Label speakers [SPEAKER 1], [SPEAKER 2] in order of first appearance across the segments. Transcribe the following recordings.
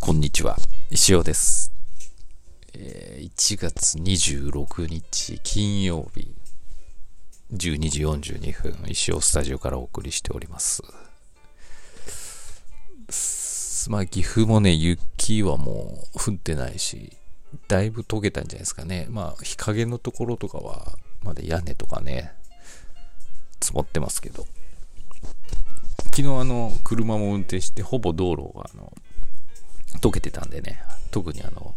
[SPEAKER 1] こんにちは、石尾です。えー1月26日金曜日、12時42分、石尾スタジオからお送りしております。すまあ、岐阜もね、雪はもう降ってないし、だいぶ溶けたんじゃないですかね。まあ、日陰のところとかは、まだ屋根とかね、積もってますけど。昨日あの、車も運転して、ほぼ道路があの、溶けてたんでね、特にあの、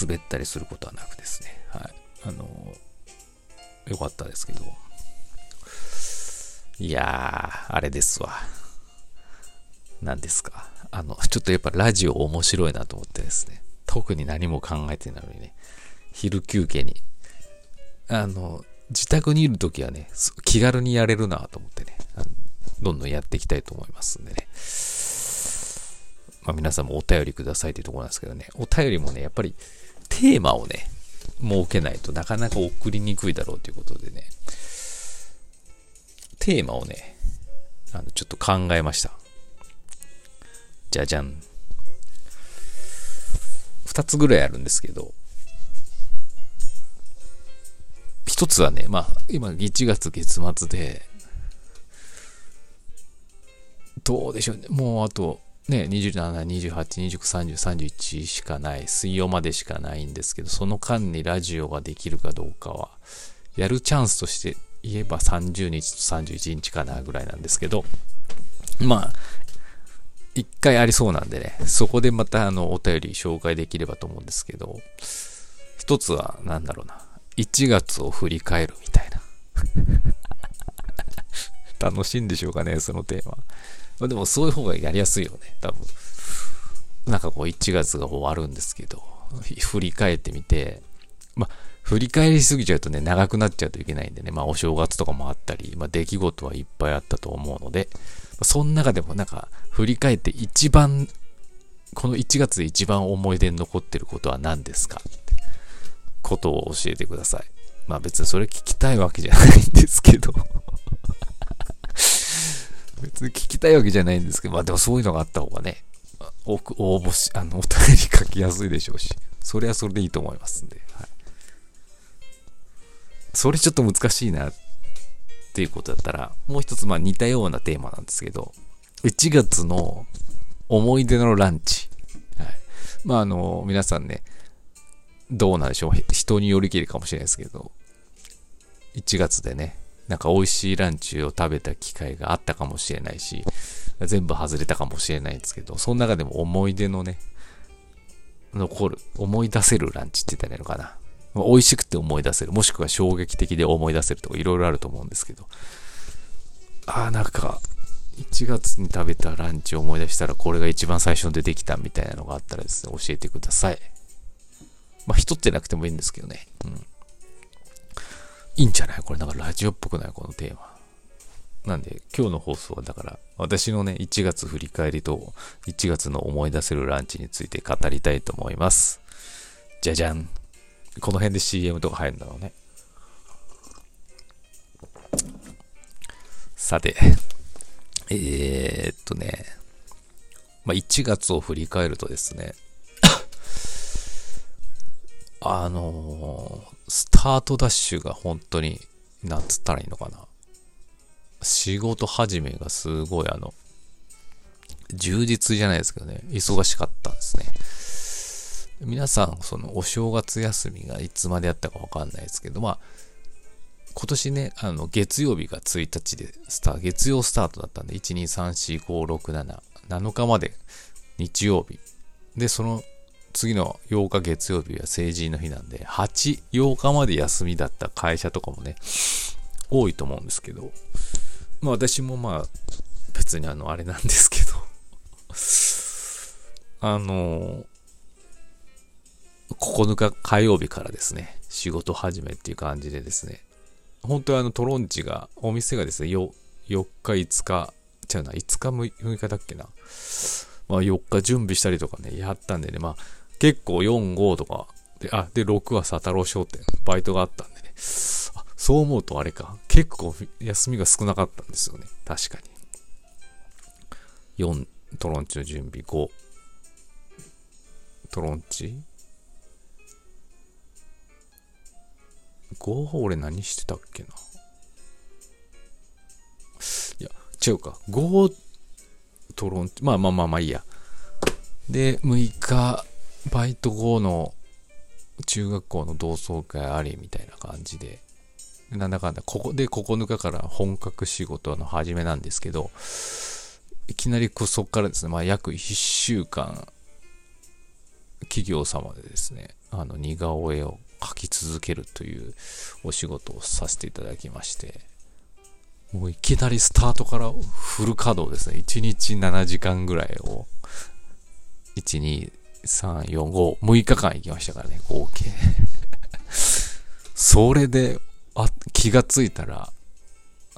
[SPEAKER 1] 滑ったりすることはなくですね、はい。あの、よかったですけど。いやー、あれですわ。何ですか。あの、ちょっとやっぱラジオ面白いなと思ってですね、特に何も考えてないのにね、昼休憩に、あの、自宅にいるときはね、気軽にやれるなと思ってね、どんどんやっていきたいと思いますんでね。まあ皆さんもお便りくださいというところなんですけどね、お便りもね、やっぱりテーマをね、設けないとなかなか送りにくいだろうということでね、テーマをね、あのちょっと考えました。じゃじゃん。二つぐらいあるんですけど、一つはね、まあ、今1月月末で、どうでしょうね。もうあと、ね、27、28、29、30、31しかない、水曜までしかないんですけど、その間にラジオができるかどうかは、やるチャンスとして言えば30日と31日かなぐらいなんですけど、まあ、一回ありそうなんでね、そこでまたあの、お便り紹介できればと思うんですけど、一つは、なんだろうな、1月を振り返るみたいな。楽しいんでしょうかね、そのテーマ。まあ、でもそういう方がやりやすいよね、多分。なんかこう1月が終わるんですけど、振り返ってみて、まあ、振り返りすぎちゃうとね、長くなっちゃうといけないんでね、まあお正月とかもあったり、まあ出来事はいっぱいあったと思うので、その中でもなんか振り返って一番、この1月で一番思い出に残ってることは何ですか？ってことを教えてください。まあ別にそれ聞きたいわけじゃないんですけど。別に聞きたいわけじゃないんですけど、まあでもそういうのがあった方がね、応募し、あの、お便り書きやすいでしょうし、それはそれでいいと思いますんで、はい。それちょっと難しいなっていうことだったら、もう一つまあ似たようなテーマなんですけど、1月の思い出のランチ。はい。まああの、皆さんね、どうなんでしょう人によりきりかもしれないですけど、1月でね、なんか美味しいランチを食べた機会があったかもしれないし、全部外れたかもしれないんですけど、その中でも思い出のね、残る、思い出せるランチって言ったらいいのかな。美味しくて思い出せる、もしくは衝撃的で思い出せるとかいろいろあると思うんですけど、ああ、なんか、1月に食べたランチを思い出したらこれが一番最初に出てきたみたいなのがあったらですね、教えてください。まあ、一つじゃなくてもいいんですけどね。うん。いいんじゃない？これなんかラジオっぽくない？このテーマ。なんで、今日の放送はだから、私のね、1月振り返りと、1月の思い出せるランチについて語りたいと思います。じゃじゃん。この辺で CM とか入るんだろうね。さて、えー、っとね、まあ、1月を振り返るとですね、あのースタートダッシュが本当に、なんつったらいいのかな。仕事始めがすごいあの、充実じゃないですけどね、忙しかったんですね。皆さん、そのお正月休みがいつまでやったかわかんないですけど、まあ、今年ね、あの、月曜日が1日でスタート、月曜スタートだったんで、1、2、3、4、5、6、7、7日まで日曜日。で、その次の8日月曜日は成人の日なんで、8、8日まで休みだった会社とかもね、多いと思うんですけど、まあ私もまあ、別にあの、あれなんですけど、あの、9日火曜日からですね、仕事始めっていう感じでですね、本当はあのトロンチが、お店がですね、4, 4日5日、違うな、5日6日だっけな、まあ4日準備したりとかね、やったんでね、まあ結構4、5とか、で、あ、で6は佐太郎商店、バイトがあったんでね、そう思うとあれか、結構休みが少なかったんですよね、確かに。4、トロンチの準備5、トロンチ？ゴー俺何してたっけな？いや、違うか。ゴートロンチ、まあまあまあまあいいや。で、6日、バイト後の中学校の同窓会ありみたいな感じで、なんだかんだ、ここで9日から本格仕事の始めなんですけど、いきなりそこからですね、まあ約1週間、企業様でですね、あの似顔絵を描き続けるというお仕事をさせていただきまして、もういきなりスタートからフル稼働ですね。1日7時間ぐらいを、1、2、3、4、5、6日間行きましたからね、合計。それで、あ、気がついたら、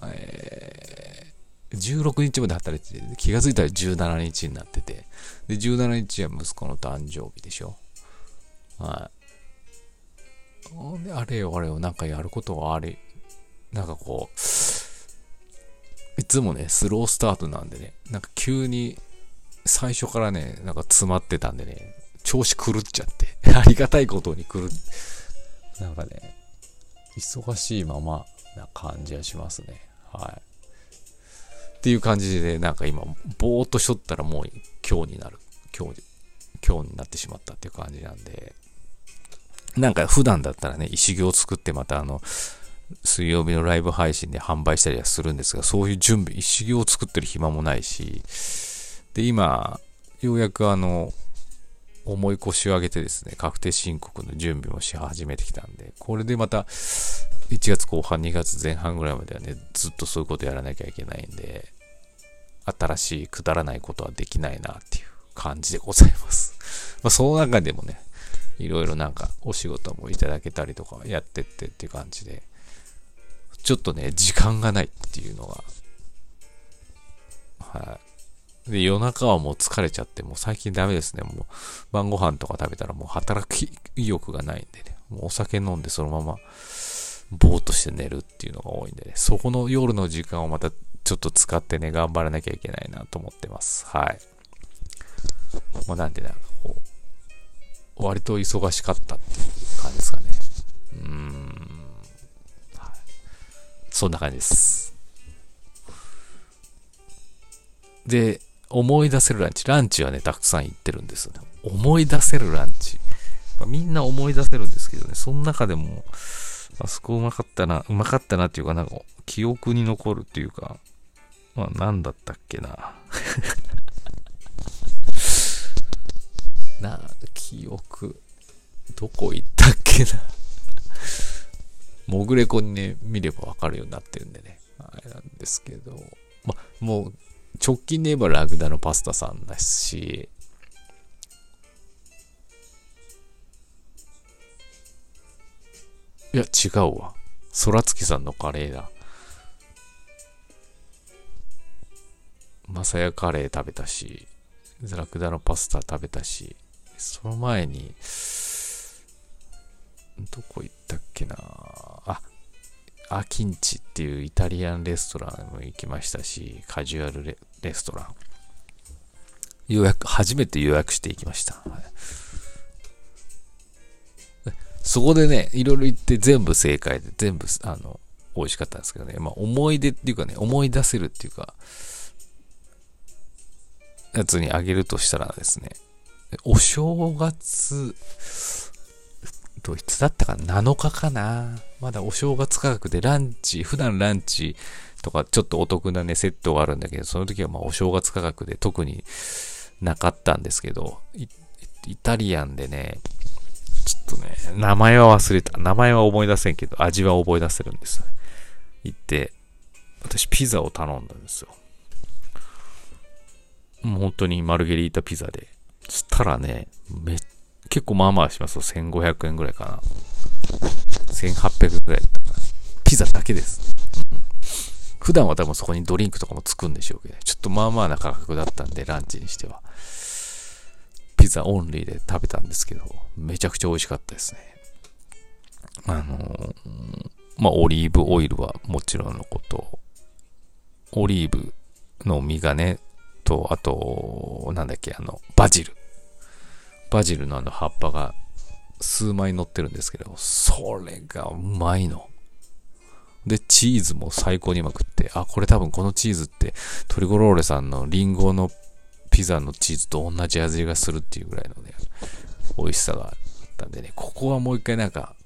[SPEAKER 1] えー、16日まで働いてて、気がついたら17日になってて、で、17日は息子の誕生日でしょ。はい。あれよあれよ、なんかやることはあれ、なんかこう、いつもね、スロースタートなんでね、なんか急に最初からね、なんか詰まってたんでね、調子狂っちゃって、ありがたいことに狂っ、なんかね、忙しいままな感じはしますね。はい。っていう感じで、なんか今、ぼーっとしとったらもう今日になる。今日、今日になってしまったっていう感じなんで、なんか普段だったらね、石行を作ってまたあの、水曜日のライブ配信で販売したりはするんですが、そういう準備、一行を作ってる暇もないし、で、今、ようやくあの、重い腰を上げてですね、確定申告の準備もし始めてきたんで、これでまた、1月後半、2月前半ぐらいまではね、ずっとそういうことやらなきゃいけないんで、新しいくだらないことはできないなっていう感じでございます。まあ、その中でもね、いろいろなんかお仕事もいただけたりとかやってってっていう感じで、ちょっとね、時間がないっていうのが、はい。で、夜中はもう疲れちゃって、もう最近ダメですね。もう晩ご飯とか食べたらもう働き意欲がないんでね。もうお酒飲んでそのままぼーっとして寝るっていうのが多いんでね。そこの夜の時間をまたちょっと使ってね、頑張らなきゃいけないなと思ってます。はい。もうなんでなんかこう、割と忙しかったっていう感じですかね。うーん。そんな感じです。で、思い出せるランチ。ランチはね、たくさん行ってるんですよね。思い出せるランチ。まあ、みんな思い出せるんですけどね、その中でも、あそこうまかったな、うまかったなっていうか、なんか、記憶に残るっていうか、まあ、なんだったっけな。な、記憶、どこ行ったっけな。モグレコにね、見ればわかるようになってるんでね。あれなんですけど、ま、もう、直近で言えばラグダのパスタさんだし、いや、違うわ。空月さんのカレーだ。マサヤカレー食べたし、ラクダのパスタ食べたし、その前に、どこ行ったっけな、アキンチっていうイタリアンレストランも行きましたし、カジュアルレストラン。予約、初めて予約していきました。はい、そこでね、いろいろ行って全部正解で、全部、あの、美味しかったんですけどね。まあ、思い出っていうかね、思い出せるっていうか、やつにあげるとしたらですね、お正月、と、いつだったかな ?7 日かな？まだお正月価格でランチ、普段ランチとかちょっとお得なね、セットがあるんだけど、その時はまあお正月価格で特になかったんですけど、イタリアンでね、ちょっとね、名前は忘れた。名前は思い出せんけど、味は覚え出せるんです。行って、私ピザを頼んだんですよ。もう本当にマルゲリータピザで。そしたらね、めっ結構まあまあしますよ。1500円ぐらいかな。1800円ぐらいだったかな。ピザだけです。普段は多分そこにドリンクとかもつくんでしょうけど、ちょっとまあまあな価格だったんで、ランチにしては。ピザオンリーで食べたんですけど、めちゃくちゃ美味しかったですね。あのー、まあ、オリーブオイルはもちろんのこと、オリーブの実がね、と、あと、なんだっけ、あの、バジル。バジルのあの葉っぱが数枚乗ってるんですけど、それがうまいの。で、チーズも最高にうまくって、あ、これ多分このチーズってトリコローレさんのリンゴのピザのチーズと同じ味がするっていうぐらいのね、美味しさがあったんでね、ここはもう一回なんか、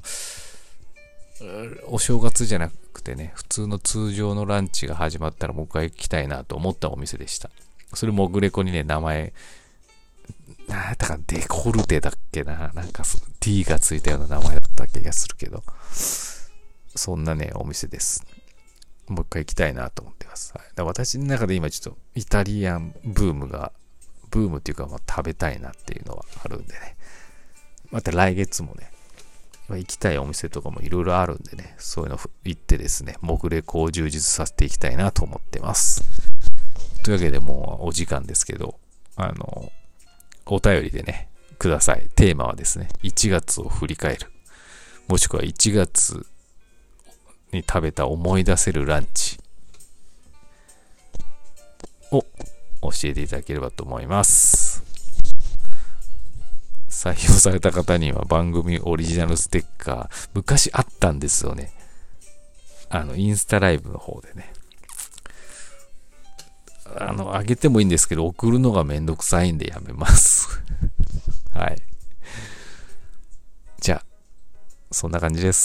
[SPEAKER 1] お正月じゃなくてね、普通の通常のランチが始まったらもう一回行きたいなと思ったお店でした。それもグレコにね、名前、なんだかデコルテだっけな、なんか T がついたような名前だった気がするけど、そんなね、お店です。もう一回行きたいなと思ってます。はい、だ私の中で今ちょっとイタリアンブームが、ブームっていうか、まあ、食べたいなっていうのはあるんでね。また来月もね、行きたいお店とかもいろいろあるんでね、そういうの行ってですね、目レコを充実させていきたいなと思ってます。というわけでもうお時間ですけど、あの、お便りでね、ください。テーマはですね、1月を振り返る。もしくは1月に食べた思い出せるランチを教えていただければと思います。採用された方には番組オリジナルステッカー、昔あったんですよね。あの、インスタライブの方でね。あの、あげてもいいんですけど、送るのがめんどくさいんでやめます。はい。じゃあ、そんな感じです。